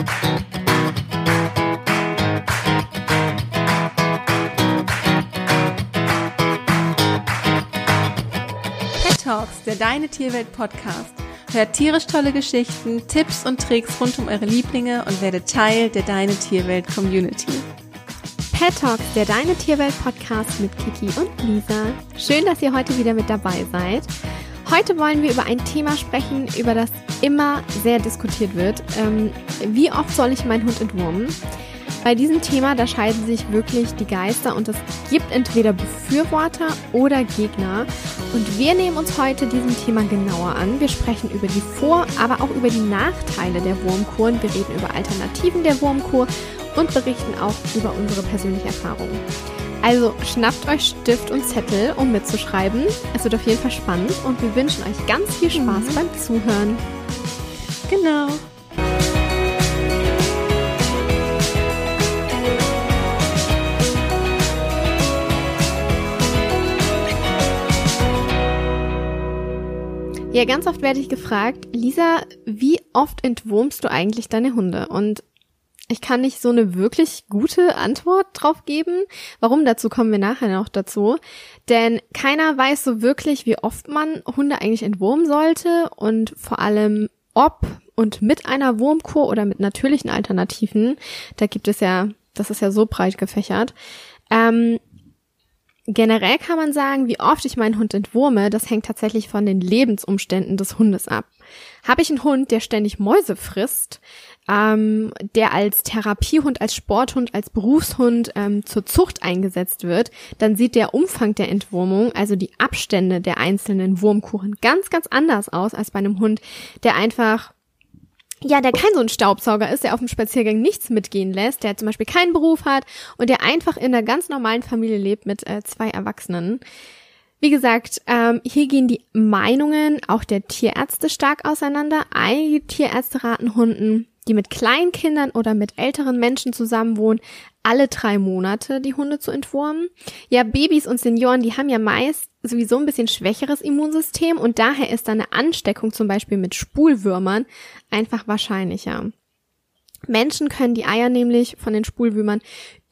Pet Talks, der Deine Tierwelt Podcast. Hört tierisch tolle Geschichten, Tipps und Tricks rund um eure Lieblinge und werdet Teil der Deine Tierwelt Community. Pet Talks, der Deine Tierwelt Podcast mit Kiki und Lisa. Schön, dass ihr heute wieder mit dabei seid. Heute wollen wir über ein Thema sprechen, über das immer sehr diskutiert wird. Ähm, wie oft soll ich meinen Hund entwurmen? Bei diesem Thema, da scheiden sich wirklich die Geister und es gibt entweder Befürworter oder Gegner. Und wir nehmen uns heute diesem Thema genauer an. Wir sprechen über die Vor-, aber auch über die Nachteile der Wurmkur. Wir reden über Alternativen der Wurmkur und berichten auch über unsere persönliche Erfahrungen. Also schnappt euch Stift und Zettel, um mitzuschreiben. Es wird auf jeden Fall spannend und wir wünschen euch ganz viel Spaß mhm. beim Zuhören. Genau. Ja, ganz oft werde ich gefragt, Lisa, wie oft entwurmst du eigentlich deine Hunde? Und ich kann nicht so eine wirklich gute Antwort drauf geben. Warum? Dazu kommen wir nachher noch dazu. Denn keiner weiß so wirklich, wie oft man Hunde eigentlich entwurmen sollte und vor allem ob und mit einer Wurmkur oder mit natürlichen Alternativen. Da gibt es ja, das ist ja so breit gefächert. Ähm, generell kann man sagen, wie oft ich meinen Hund entwurme, das hängt tatsächlich von den Lebensumständen des Hundes ab. Habe ich einen Hund, der ständig Mäuse frisst, ähm, der als Therapiehund, als Sporthund, als Berufshund ähm, zur Zucht eingesetzt wird, dann sieht der Umfang der Entwurmung, also die Abstände der einzelnen Wurmkuchen, ganz, ganz anders aus als bei einem Hund, der einfach ja, der kein so ein Staubsauger ist, der auf dem Spaziergang nichts mitgehen lässt, der zum Beispiel keinen Beruf hat und der einfach in einer ganz normalen Familie lebt mit äh, zwei Erwachsenen. Wie gesagt, ähm, hier gehen die Meinungen auch der Tierärzte stark auseinander. Einige Tierärzte raten Hunden, die mit kleinen Kindern oder mit älteren Menschen zusammenwohnen, alle drei Monate die Hunde zu entwurmen. Ja, Babys und Senioren, die haben ja meist sowieso ein bisschen schwächeres Immunsystem und daher ist eine Ansteckung zum Beispiel mit Spulwürmern einfach wahrscheinlicher. Menschen können die Eier nämlich von den Spulwürmern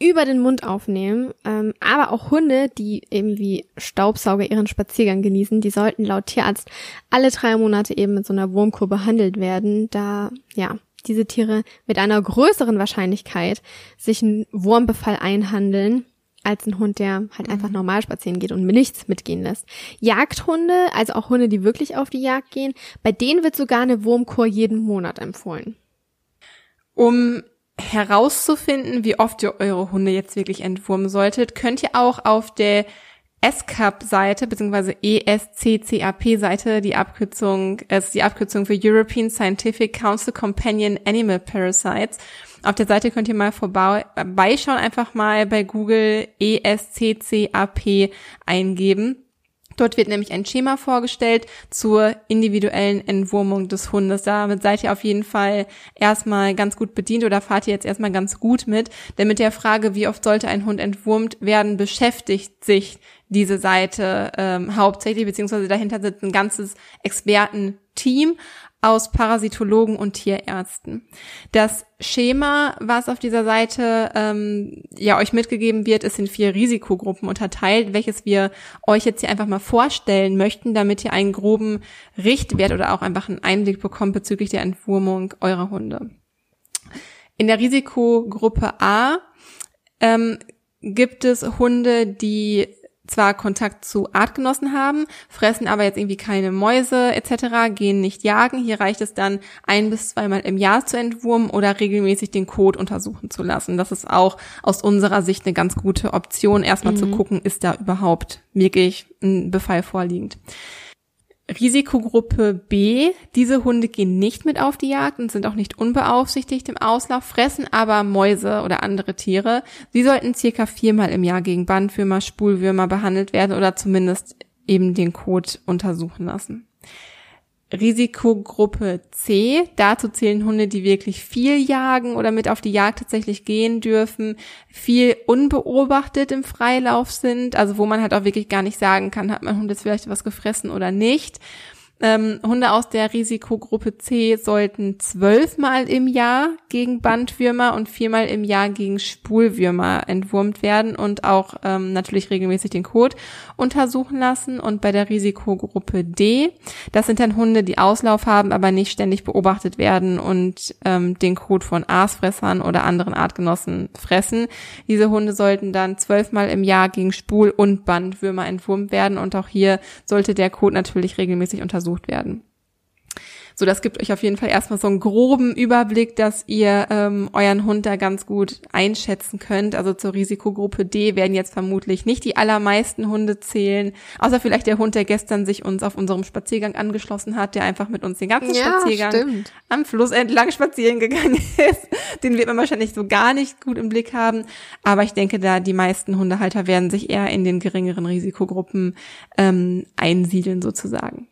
über den Mund aufnehmen, ähm, aber auch Hunde, die eben wie Staubsauger ihren Spaziergang genießen, die sollten laut Tierarzt alle drei Monate eben mit so einer Wurmkur behandelt werden, da ja diese Tiere mit einer größeren Wahrscheinlichkeit sich einen Wurmbefall einhandeln als ein Hund, der halt einfach mhm. normal spazieren geht und mir nichts mitgehen lässt. Jagdhunde, also auch Hunde, die wirklich auf die Jagd gehen, bei denen wird sogar eine Wurmkur jeden Monat empfohlen. Um herauszufinden, wie oft ihr eure Hunde jetzt wirklich entwurmen solltet, könnt ihr auch auf der ESCAP-Seite beziehungsweise ESCCAP-Seite, die Abkürzung ist die Abkürzung für European Scientific Council Companion Animal Parasites. Auf der Seite könnt ihr mal vorbeischauen, einfach mal bei Google ESCCAP eingeben. Dort wird nämlich ein Schema vorgestellt zur individuellen Entwurmung des Hundes. Damit seid ihr auf jeden Fall erstmal ganz gut bedient oder fahrt ihr jetzt erstmal ganz gut mit. Denn mit der Frage, wie oft sollte ein Hund entwurmt werden, beschäftigt sich diese Seite ähm, hauptsächlich, beziehungsweise dahinter sitzt ein ganzes Expertenteam aus Parasitologen und Tierärzten. Das Schema, was auf dieser Seite ähm, ja euch mitgegeben wird, ist in vier Risikogruppen unterteilt, welches wir euch jetzt hier einfach mal vorstellen möchten, damit ihr einen groben Richtwert oder auch einfach einen Einblick bekommt bezüglich der Entwurmung eurer Hunde. In der Risikogruppe A ähm, gibt es Hunde, die zwar Kontakt zu Artgenossen haben, fressen aber jetzt irgendwie keine Mäuse etc., gehen nicht jagen. Hier reicht es dann ein bis zweimal im Jahr zu entwurmen oder regelmäßig den Code untersuchen zu lassen. Das ist auch aus unserer Sicht eine ganz gute Option, erstmal mhm. zu gucken, ist da überhaupt wirklich ein Befall vorliegend. Risikogruppe B, diese Hunde gehen nicht mit auf die Jagd und sind auch nicht unbeaufsichtigt im Auslauf, fressen aber Mäuse oder andere Tiere. Sie sollten circa viermal im Jahr gegen Bandwürmer, Spulwürmer behandelt werden oder zumindest eben den Kot untersuchen lassen. Risikogruppe C. Dazu zählen Hunde, die wirklich viel jagen oder mit auf die Jagd tatsächlich gehen dürfen, viel unbeobachtet im Freilauf sind, also wo man halt auch wirklich gar nicht sagen kann, hat mein Hund jetzt vielleicht was gefressen oder nicht. Ähm, Hunde aus der Risikogruppe C sollten zwölfmal im Jahr gegen Bandwürmer und viermal im Jahr gegen Spulwürmer entwurmt werden und auch ähm, natürlich regelmäßig den Kot untersuchen lassen. Und bei der Risikogruppe D, das sind dann Hunde, die Auslauf haben, aber nicht ständig beobachtet werden und ähm, den Kot von Aasfressern oder anderen Artgenossen fressen. Diese Hunde sollten dann zwölfmal im Jahr gegen Spul- und Bandwürmer entwurmt werden und auch hier sollte der Kot natürlich regelmäßig untersucht untersucht werden. So, das gibt euch auf jeden Fall erstmal so einen groben Überblick, dass ihr ähm, euren Hund da ganz gut einschätzen könnt. Also zur Risikogruppe D werden jetzt vermutlich nicht die allermeisten Hunde zählen, außer vielleicht der Hund, der gestern sich uns auf unserem Spaziergang angeschlossen hat, der einfach mit uns den ganzen ja, Spaziergang stimmt. am Fluss entlang spazieren gegangen ist. Den wird man wahrscheinlich so gar nicht gut im Blick haben. Aber ich denke, da die meisten Hundehalter werden sich eher in den geringeren Risikogruppen ähm, einsiedeln sozusagen.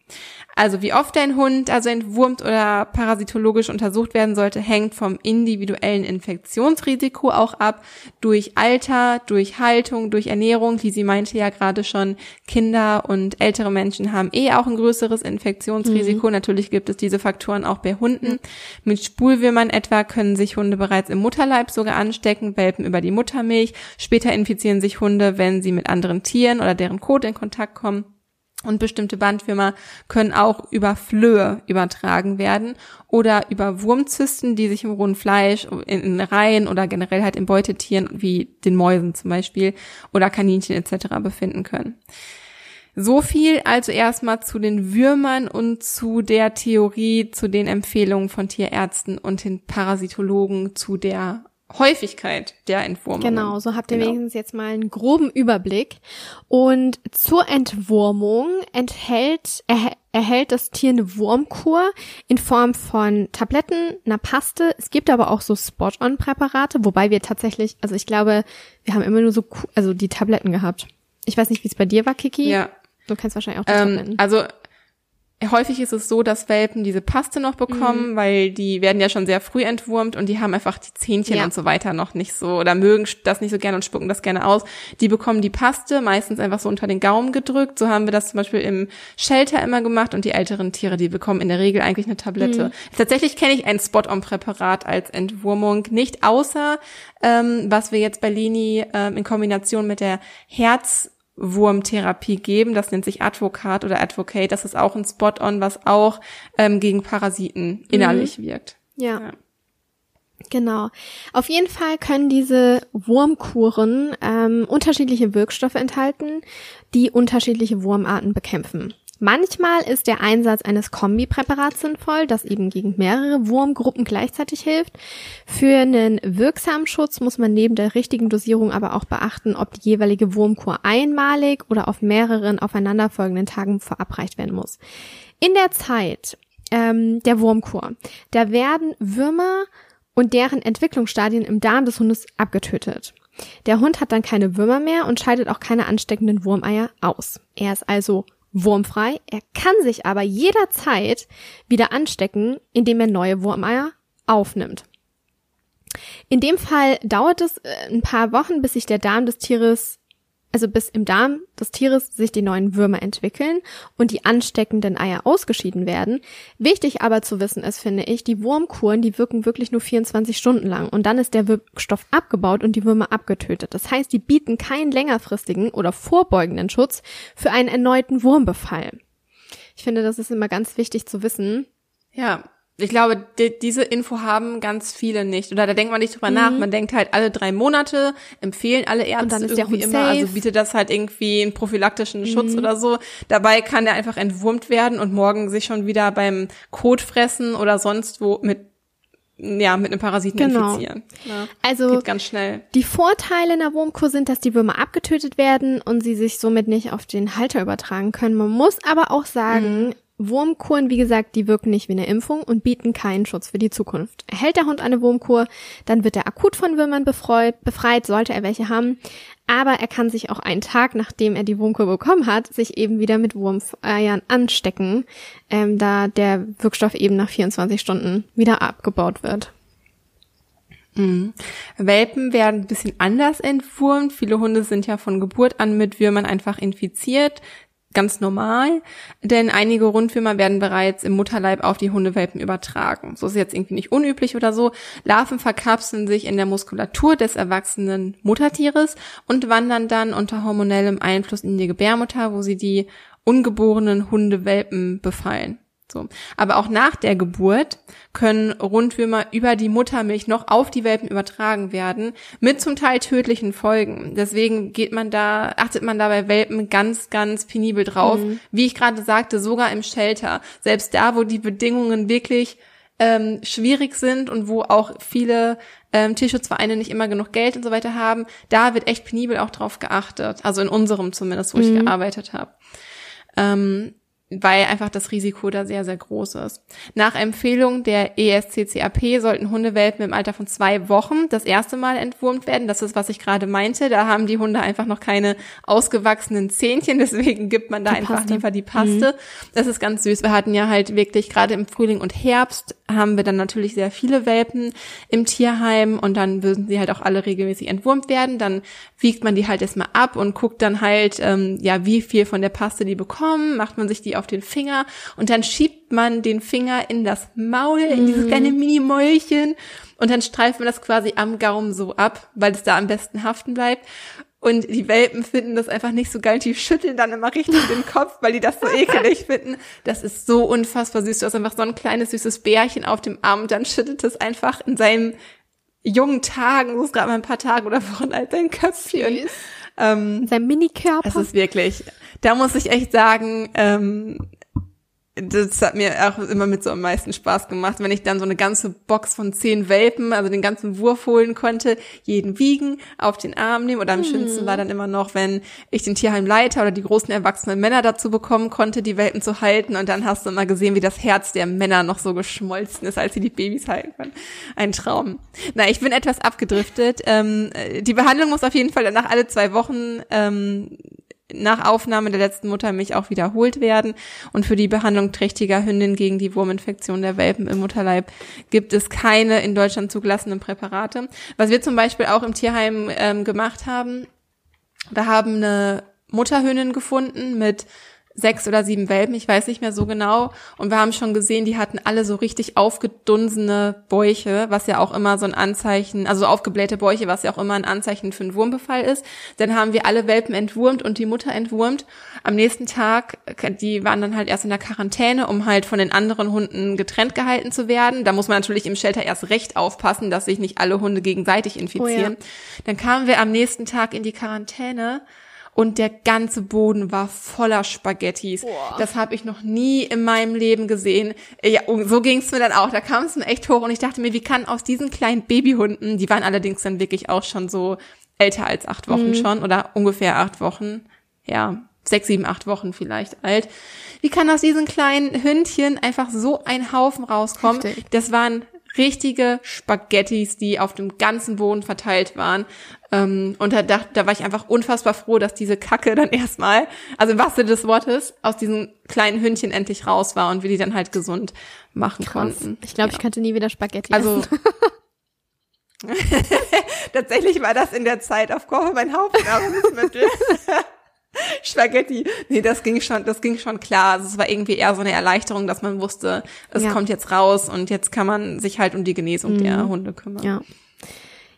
Also wie oft dein Hund also entwurmt oder parasitologisch untersucht werden sollte, hängt vom individuellen Infektionsrisiko auch ab, durch Alter, durch Haltung, durch Ernährung. Lisi meinte ja gerade schon, Kinder und ältere Menschen haben eh auch ein größeres Infektionsrisiko. Mhm. Natürlich gibt es diese Faktoren auch bei Hunden. Mit Spulwürmern etwa können sich Hunde bereits im Mutterleib sogar anstecken, Welpen über die Muttermilch. Später infizieren sich Hunde, wenn sie mit anderen Tieren oder deren Kot in Kontakt kommen. Und bestimmte Bandwürmer können auch über Flöhe übertragen werden oder über Wurmzysten, die sich im rohen Fleisch, in, in Reihen oder generell halt in Beutetieren wie den Mäusen zum Beispiel oder Kaninchen etc. befinden können. So viel also erstmal zu den Würmern und zu der Theorie, zu den Empfehlungen von Tierärzten und den Parasitologen zu der Häufigkeit der Entwurmung. Genau, so habt ihr genau. wenigstens jetzt mal einen groben Überblick. Und zur Entwurmung enthält, er, erhält das Tier eine Wurmkur in Form von Tabletten, einer Paste. Es gibt aber auch so Spot-on-Präparate, wobei wir tatsächlich, also ich glaube, wir haben immer nur so, also die Tabletten gehabt. Ich weiß nicht, wie es bei dir war, Kiki. Ja. Du kennst wahrscheinlich auch die ähm, Tabletten. Also häufig ist es so, dass Welpen diese Paste noch bekommen, mhm. weil die werden ja schon sehr früh entwurmt und die haben einfach die Zähnchen ja. und so weiter noch nicht so oder mögen das nicht so gerne und spucken das gerne aus. Die bekommen die Paste meistens einfach so unter den Gaumen gedrückt. So haben wir das zum Beispiel im Shelter immer gemacht und die älteren Tiere, die bekommen in der Regel eigentlich eine Tablette. Mhm. Tatsächlich kenne ich ein Spot-on-Präparat als Entwurmung nicht, außer ähm, was wir jetzt bei Lini ähm, in Kombination mit der Herz Wurmtherapie geben. Das nennt sich Advocat oder Advocate. Das ist auch ein Spot-on, was auch ähm, gegen Parasiten innerlich mhm. wirkt. Ja. ja. Genau. Auf jeden Fall können diese Wurmkuren ähm, unterschiedliche Wirkstoffe enthalten, die unterschiedliche Wurmarten bekämpfen. Manchmal ist der Einsatz eines Kombipräparats sinnvoll, das eben gegen mehrere Wurmgruppen gleichzeitig hilft. Für einen wirksamen Schutz muss man neben der richtigen Dosierung aber auch beachten, ob die jeweilige Wurmkur einmalig oder auf mehreren aufeinanderfolgenden Tagen verabreicht werden muss. In der Zeit ähm, der Wurmkur, da werden Würmer und deren Entwicklungsstadien im Darm des Hundes abgetötet. Der Hund hat dann keine Würmer mehr und scheidet auch keine ansteckenden Wurmeier aus. Er ist also wurmfrei. Er kann sich aber jederzeit wieder anstecken, indem er neue Wurmeier aufnimmt. In dem Fall dauert es äh, ein paar Wochen, bis sich der Darm des Tieres also bis im Darm des Tieres sich die neuen Würmer entwickeln und die ansteckenden Eier ausgeschieden werden. Wichtig aber zu wissen ist, finde ich, die Wurmkuren, die wirken wirklich nur 24 Stunden lang und dann ist der Wirkstoff abgebaut und die Würmer abgetötet. Das heißt, die bieten keinen längerfristigen oder vorbeugenden Schutz für einen erneuten Wurmbefall. Ich finde, das ist immer ganz wichtig zu wissen. Ja, ich glaube, die, diese Info haben ganz viele nicht. Oder da denkt man nicht drüber mhm. nach. Man denkt halt alle drei Monate, empfehlen alle Ärzte irgendwie immer, safe. also bietet das halt irgendwie einen prophylaktischen mhm. Schutz oder so. Dabei kann der einfach entwurmt werden und morgen sich schon wieder beim Kot fressen oder sonst wo mit ja, mit einem Parasiten genau. infizieren. Ja, also geht ganz schnell. Die Vorteile in der Wurmkur sind, dass die Würmer abgetötet werden und sie sich somit nicht auf den Halter übertragen können. Man muss aber auch sagen, mhm. Wurmkuren, wie gesagt, die wirken nicht wie eine Impfung und bieten keinen Schutz für die Zukunft. Erhält der Hund eine Wurmkur, dann wird er akut von Würmern befreit, befreit, sollte er welche haben. Aber er kann sich auch einen Tag, nachdem er die Wurmkur bekommen hat, sich eben wieder mit Wurmeiern anstecken, ähm, da der Wirkstoff eben nach 24 Stunden wieder abgebaut wird. Mhm. Welpen werden ein bisschen anders entwurmt. Viele Hunde sind ja von Geburt an mit Würmern einfach infiziert ganz normal, denn einige Rundwürmer werden bereits im Mutterleib auf die Hundewelpen übertragen. So ist jetzt irgendwie nicht unüblich oder so. Larven verkapseln sich in der Muskulatur des erwachsenen Muttertieres und wandern dann unter hormonellem Einfluss in die Gebärmutter, wo sie die ungeborenen Hundewelpen befallen. So. Aber auch nach der Geburt können Rundwürmer über die Muttermilch noch auf die Welpen übertragen werden, mit zum Teil tödlichen Folgen. Deswegen geht man da, achtet man da bei Welpen ganz, ganz penibel drauf. Mhm. Wie ich gerade sagte, sogar im Shelter. Selbst da, wo die Bedingungen wirklich ähm, schwierig sind und wo auch viele ähm, Tierschutzvereine nicht immer genug Geld und so weiter haben, da wird echt penibel auch drauf geachtet. Also in unserem zumindest, wo mhm. ich gearbeitet habe. Ähm, weil einfach das Risiko da sehr, sehr groß ist. Nach Empfehlung der ESCCAP sollten Hundewelpen im Alter von zwei Wochen das erste Mal entwurmt werden. Das ist, was ich gerade meinte. Da haben die Hunde einfach noch keine ausgewachsenen Zähnchen, deswegen gibt man da die einfach Paste. lieber die Paste. Mhm. Das ist ganz süß. Wir hatten ja halt wirklich gerade im Frühling und Herbst haben wir dann natürlich sehr viele Welpen im Tierheim und dann würden sie halt auch alle regelmäßig entwurmt werden. Dann wiegt man die halt erstmal ab und guckt dann halt, ähm, ja, wie viel von der Paste die bekommen, macht man sich die auf den Finger und dann schiebt man den Finger in das Maul, in mhm. dieses kleine Mini-Mäulchen und dann streift man das quasi am Gaumen so ab, weil es da am besten haften bleibt. Und die Welpen finden das einfach nicht so geil. Die schütteln dann immer richtig den Kopf, weil die das so ekelig finden. Das ist so unfassbar süß. Du hast einfach so ein kleines süßes Bärchen auf dem Arm und dann schüttelt es einfach in seinen jungen Tagen, so ist gerade mal ein paar Tage oder Wochen alt, sein Köpfchen. Ähm, Sein Minikörper. Das ist wirklich, da muss ich echt sagen, ähm, das hat mir auch immer mit so am meisten Spaß gemacht, wenn ich dann so eine ganze Box von zehn Welpen, also den ganzen Wurf holen konnte, jeden wiegen, auf den Arm nehmen. Oder am hm. schönsten war dann immer noch, wenn ich den Tierheimleiter oder die großen erwachsenen Männer dazu bekommen konnte, die Welpen zu halten. Und dann hast du immer gesehen, wie das Herz der Männer noch so geschmolzen ist, als sie die Babys halten können. Ein Traum. Na, ich bin etwas abgedriftet. Ähm, die Behandlung muss auf jeden Fall danach alle zwei Wochen ähm, nach Aufnahme der letzten Muttermilch auch wiederholt werden. Und für die Behandlung trächtiger Hündin gegen die Wurminfektion der Welpen im Mutterleib gibt es keine in Deutschland zugelassenen Präparate. Was wir zum Beispiel auch im Tierheim ähm, gemacht haben, wir haben eine Mutterhündin gefunden mit sechs oder sieben Welpen, ich weiß nicht mehr so genau. Und wir haben schon gesehen, die hatten alle so richtig aufgedunsene Bäuche, was ja auch immer so ein Anzeichen, also aufgeblähte Bäuche, was ja auch immer ein Anzeichen für einen Wurmbefall ist. Dann haben wir alle Welpen entwurmt und die Mutter entwurmt. Am nächsten Tag, die waren dann halt erst in der Quarantäne, um halt von den anderen Hunden getrennt gehalten zu werden. Da muss man natürlich im Shelter erst recht aufpassen, dass sich nicht alle Hunde gegenseitig infizieren. Oh ja. Dann kamen wir am nächsten Tag in die Quarantäne und der ganze Boden war voller Spaghettis. Boah. Das habe ich noch nie in meinem Leben gesehen. Ja, so ging es mir dann auch. Da kam es mir echt hoch und ich dachte mir, wie kann aus diesen kleinen Babyhunden, die waren allerdings dann wirklich auch schon so älter als acht Wochen mhm. schon oder ungefähr acht Wochen, ja, sechs, sieben, acht Wochen vielleicht alt. Wie kann aus diesen kleinen Hündchen einfach so ein Haufen rauskommen? Heftig. Das waren richtige Spaghettis, die auf dem ganzen Boden verteilt waren. Ähm, und da, da, da war ich einfach unfassbar froh, dass diese Kacke dann erstmal, also im wahrsten des Wortes, aus diesen kleinen Hündchen endlich raus war und wir die dann halt gesund machen Krass. konnten. Ich glaube, ja. ich könnte nie wieder Spaghetti also, essen. Tatsächlich war das in der Zeit auf Koche mein Hauptnahrungsmittel. Spaghetti. Nee, das ging schon, das ging schon klar. Also es war irgendwie eher so eine Erleichterung, dass man wusste, es ja. kommt jetzt raus und jetzt kann man sich halt um die Genesung mhm. der Hunde kümmern. Ja.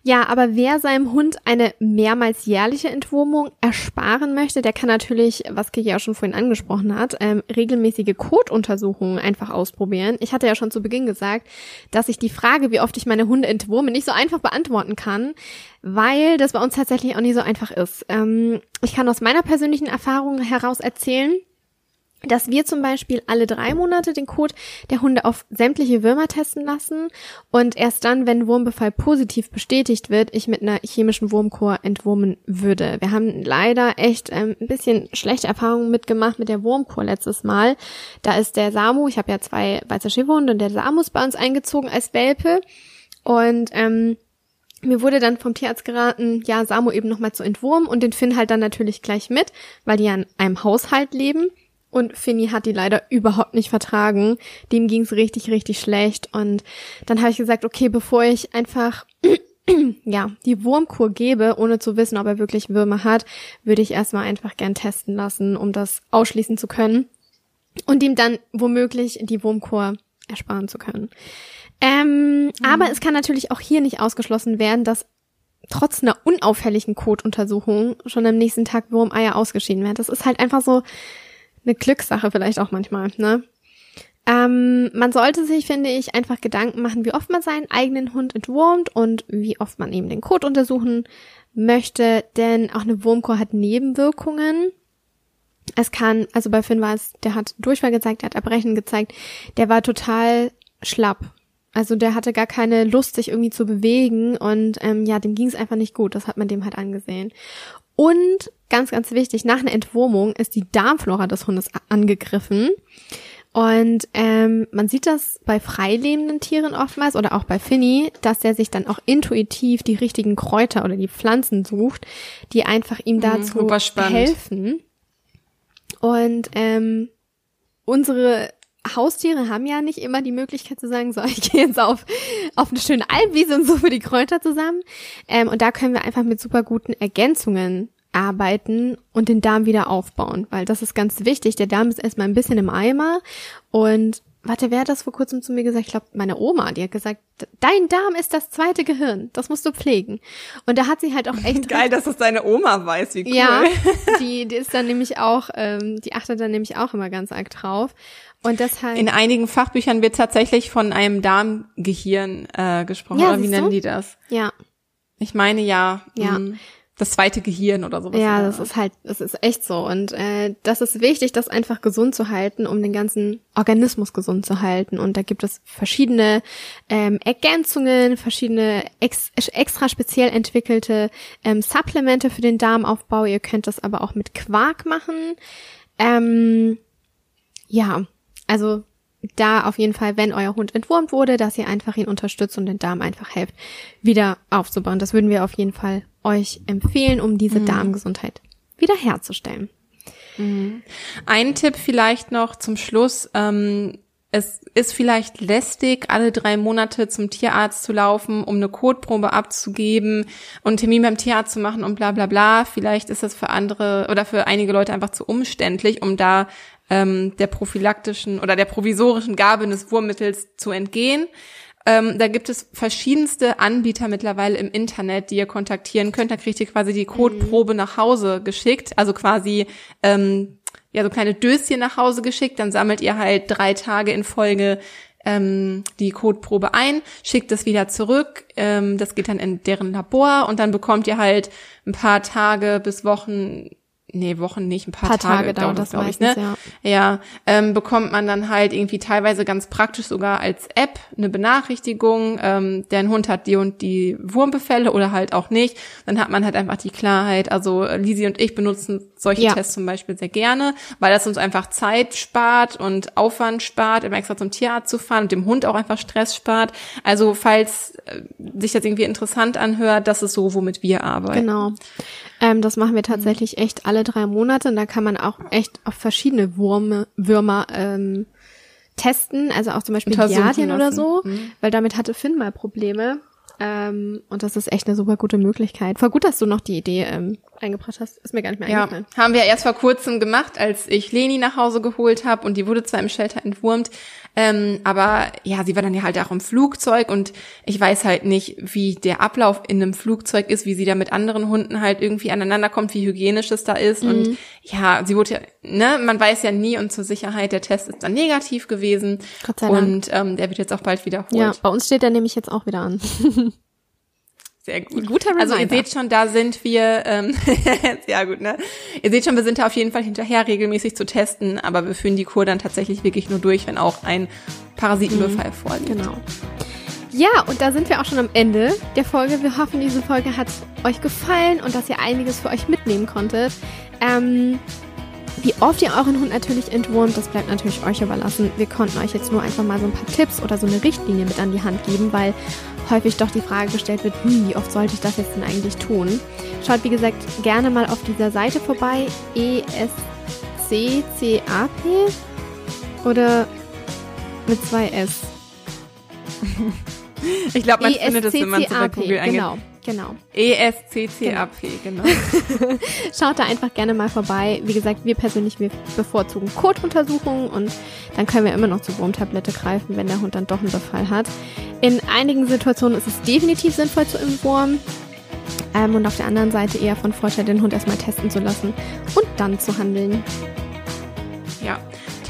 Ja, aber wer seinem Hund eine mehrmals jährliche Entwurmung ersparen möchte, der kann natürlich, was Kiki auch schon vorhin angesprochen hat, ähm, regelmäßige Kotuntersuchungen einfach ausprobieren. Ich hatte ja schon zu Beginn gesagt, dass ich die Frage, wie oft ich meine Hunde entwurme, nicht so einfach beantworten kann, weil das bei uns tatsächlich auch nie so einfach ist. Ähm, ich kann aus meiner persönlichen Erfahrung heraus erzählen, dass wir zum Beispiel alle drei Monate den Code der Hunde auf sämtliche Würmer testen lassen und erst dann, wenn Wurmbefall positiv bestätigt wird, ich mit einer chemischen Wurmkur entwurmen würde. Wir haben leider echt ähm, ein bisschen schlechte Erfahrungen mitgemacht mit der Wurmkur letztes Mal. Da ist der Samu, ich habe ja zwei weiße Schäferhunde und der Samu ist bei uns eingezogen als Welpe und ähm, mir wurde dann vom Tierarzt geraten, ja, Samu eben nochmal zu entwurmen und den Finn halt dann natürlich gleich mit, weil die ja in einem Haushalt leben. Und Finny hat die leider überhaupt nicht vertragen. Dem ging's richtig, richtig schlecht. Und dann habe ich gesagt, okay, bevor ich einfach ja, die Wurmkur gebe, ohne zu wissen, ob er wirklich Würmer hat, würde ich erstmal einfach gern testen lassen, um das ausschließen zu können und ihm dann womöglich die Wurmkur ersparen zu können. Ähm, mhm. Aber es kann natürlich auch hier nicht ausgeschlossen werden, dass trotz einer unauffälligen Kotuntersuchung schon am nächsten Tag Wurmeier ausgeschieden werden. Das ist halt einfach so eine Glückssache vielleicht auch manchmal, ne? Ähm, man sollte sich, finde ich, einfach Gedanken machen, wie oft man seinen eigenen Hund entwurmt und wie oft man eben den Kot untersuchen möchte, denn auch eine Wurmkur hat Nebenwirkungen. Es kann, also bei Finn war es, der hat Durchfall gezeigt, der hat Erbrechen gezeigt, der war total schlapp. Also der hatte gar keine Lust, sich irgendwie zu bewegen und ähm, ja, dem ging es einfach nicht gut. Das hat man dem halt angesehen. Und ganz, ganz wichtig, nach einer Entwurmung ist die Darmflora des Hundes angegriffen. Und ähm, man sieht das bei freilebenden Tieren oftmals oder auch bei Finny, dass der sich dann auch intuitiv die richtigen Kräuter oder die Pflanzen sucht, die einfach ihm mhm, dazu mhm, helfen. Und ähm, unsere Haustiere haben ja nicht immer die Möglichkeit zu sagen, so, ich gehe jetzt auf, auf eine schöne Almwiese und suche die Kräuter zusammen. Ähm, und da können wir einfach mit super guten Ergänzungen arbeiten und den Darm wieder aufbauen, weil das ist ganz wichtig. Der Darm ist erstmal ein bisschen im Eimer und warte, wer hat das vor kurzem zu mir gesagt? Ich glaube, meine Oma, die hat gesagt, dein Darm ist das zweite Gehirn, das musst du pflegen. Und da hat sie halt auch echt geil, dass das deine Oma weiß, wie cool. Ja, die, die ist dann nämlich auch, ähm, die achtet dann nämlich auch immer ganz arg drauf. Und deshalb in einigen Fachbüchern wird tatsächlich von einem Darmgehirn äh, gesprochen. Ja, oder wie nennen die das? Ja. Ich meine ja. Ja. Mh das zweite Gehirn oder sowas. Ja, das ist halt, das ist echt so. Und äh, das ist wichtig, das einfach gesund zu halten, um den ganzen Organismus gesund zu halten. Und da gibt es verschiedene ähm, Ergänzungen, verschiedene ex extra speziell entwickelte ähm, Supplemente für den Darmaufbau. Ihr könnt das aber auch mit Quark machen. Ähm, ja, also da auf jeden Fall, wenn euer Hund entwurmt wurde, dass ihr einfach ihn unterstützt und den Darm einfach helft, wieder aufzubauen. Das würden wir auf jeden Fall euch empfehlen, um diese mhm. Darmgesundheit wiederherzustellen. Mhm. Ein Tipp vielleicht noch zum Schluss. Ähm, es ist vielleicht lästig, alle drei Monate zum Tierarzt zu laufen, um eine Kotprobe abzugeben und einen Termin beim Tierarzt zu machen und bla bla bla. Vielleicht ist das für andere oder für einige Leute einfach zu umständlich, um da ähm, der prophylaktischen oder der provisorischen Gabe des Wurmmittels zu entgehen. Ähm, da gibt es verschiedenste Anbieter mittlerweile im Internet, die ihr kontaktieren könnt. Da kriegt ihr quasi die Kotprobe mhm. nach Hause geschickt, also quasi ähm, ja so kleine Döschen nach Hause geschickt. Dann sammelt ihr halt drei Tage in Folge ähm, die Kotprobe ein, schickt es wieder zurück. Ähm, das geht dann in deren Labor und dann bekommt ihr halt ein paar Tage bis Wochen nee, Wochen nicht, ein paar, paar Tage, Tage dauert das, glaube ich, ne? Ja, ja ähm, bekommt man dann halt irgendwie teilweise ganz praktisch sogar als App eine Benachrichtigung, ähm, dein Hund hat die und die Wurmbefälle oder halt auch nicht. Dann hat man halt einfach die Klarheit. Also Lisi und ich benutzen solche ja. Tests zum Beispiel sehr gerne, weil das uns einfach Zeit spart und Aufwand spart, immer extra zum Tierarzt zu fahren und dem Hund auch einfach Stress spart. Also falls äh, sich das irgendwie interessant anhört, das ist so, womit wir arbeiten. Genau. Ähm, das machen wir tatsächlich echt alle drei Monate und da kann man auch echt auf verschiedene Wurme, Würmer ähm, testen, also auch zum Beispiel Giardien oder so, mhm. weil damit hatte Finn mal Probleme. Ähm, und das ist echt eine super gute Möglichkeit. Voll gut, dass du noch die Idee ähm, eingebracht hast. Ist mir gar nicht mehr eingefallen. Ja, haben wir erst vor kurzem gemacht, als ich Leni nach Hause geholt habe und die wurde zwar im Shelter entwurmt, ähm, aber ja, sie war dann ja halt auch im Flugzeug und ich weiß halt nicht, wie der Ablauf in einem Flugzeug ist, wie sie da mit anderen Hunden halt irgendwie aneinander kommt, wie hygienisch es da ist. Mhm. Und ja, sie wurde ja, ne, man weiß ja nie und zur Sicherheit, der Test ist dann negativ gewesen. Gott sei Dank. Und ähm, der wird jetzt auch bald wiederholt. Ja, bei uns steht er nämlich jetzt auch wieder an. Sehr gut. Guter Reminder. Also ihr seht schon, da sind wir, ähm, sehr gut, ne? Ihr seht schon, wir sind da auf jeden Fall hinterher, regelmäßig zu testen, aber wir führen die Kur dann tatsächlich wirklich nur durch, wenn auch ein Parasitenbefall mhm. vorliegt. Genau. Ja, und da sind wir auch schon am Ende der Folge. Wir hoffen, diese Folge hat euch gefallen und dass ihr einiges für euch mitnehmen konntet. Ähm, wie oft ihr euren Hund natürlich entwurmt, das bleibt natürlich euch überlassen. Wir konnten euch jetzt nur einfach mal so ein paar Tipps oder so eine Richtlinie mit an die Hand geben, weil häufig doch die Frage gestellt wird, hm, wie oft sollte ich das jetzt denn eigentlich tun? Schaut, wie gesagt, gerne mal auf dieser Seite vorbei, ESCCAP oder mit zwei S. Ich glaube, man findet es, wenn man es bei Google eingibt. Genau, genau. E-S-C-C-A-P, genau. genau. Schaut da einfach gerne mal vorbei. Wie gesagt, wir persönlich, wir bevorzugen Kotuntersuchungen und dann können wir immer noch zur Wurmtablette greifen, wenn der Hund dann doch einen Befall hat. In einigen Situationen ist es definitiv sinnvoll zu entwurmen. Ähm, und auf der anderen Seite eher von Vorteil, den Hund erstmal testen zu lassen und dann zu handeln. Ja,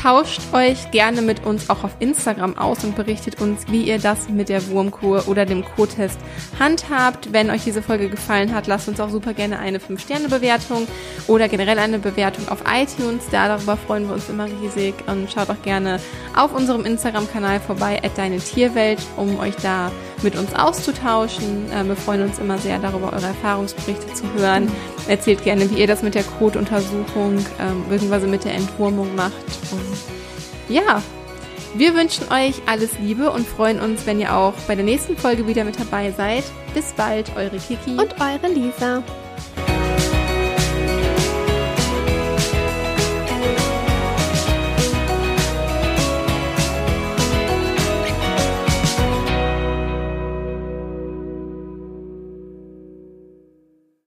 tauscht euch gerne mit uns auch auf Instagram aus und berichtet uns, wie ihr das mit der Wurmkur oder dem Co-Test handhabt. Wenn euch diese Folge gefallen hat, lasst uns auch super gerne eine 5-Sterne-Bewertung oder generell eine Bewertung auf iTunes. Da darüber freuen wir uns immer riesig und schaut auch gerne auf unserem Instagram-Kanal vorbei, at deine Tierwelt, um euch da mit uns auszutauschen. Äh, wir freuen uns immer sehr darüber, eure Erfahrungsberichte zu hören. Erzählt gerne, wie ihr das mit der Kotuntersuchung ähm, bzw. mit der Entwurmung macht. Und ja, wir wünschen euch alles Liebe und freuen uns, wenn ihr auch bei der nächsten Folge wieder mit dabei seid. Bis bald, eure Kiki und eure Lisa.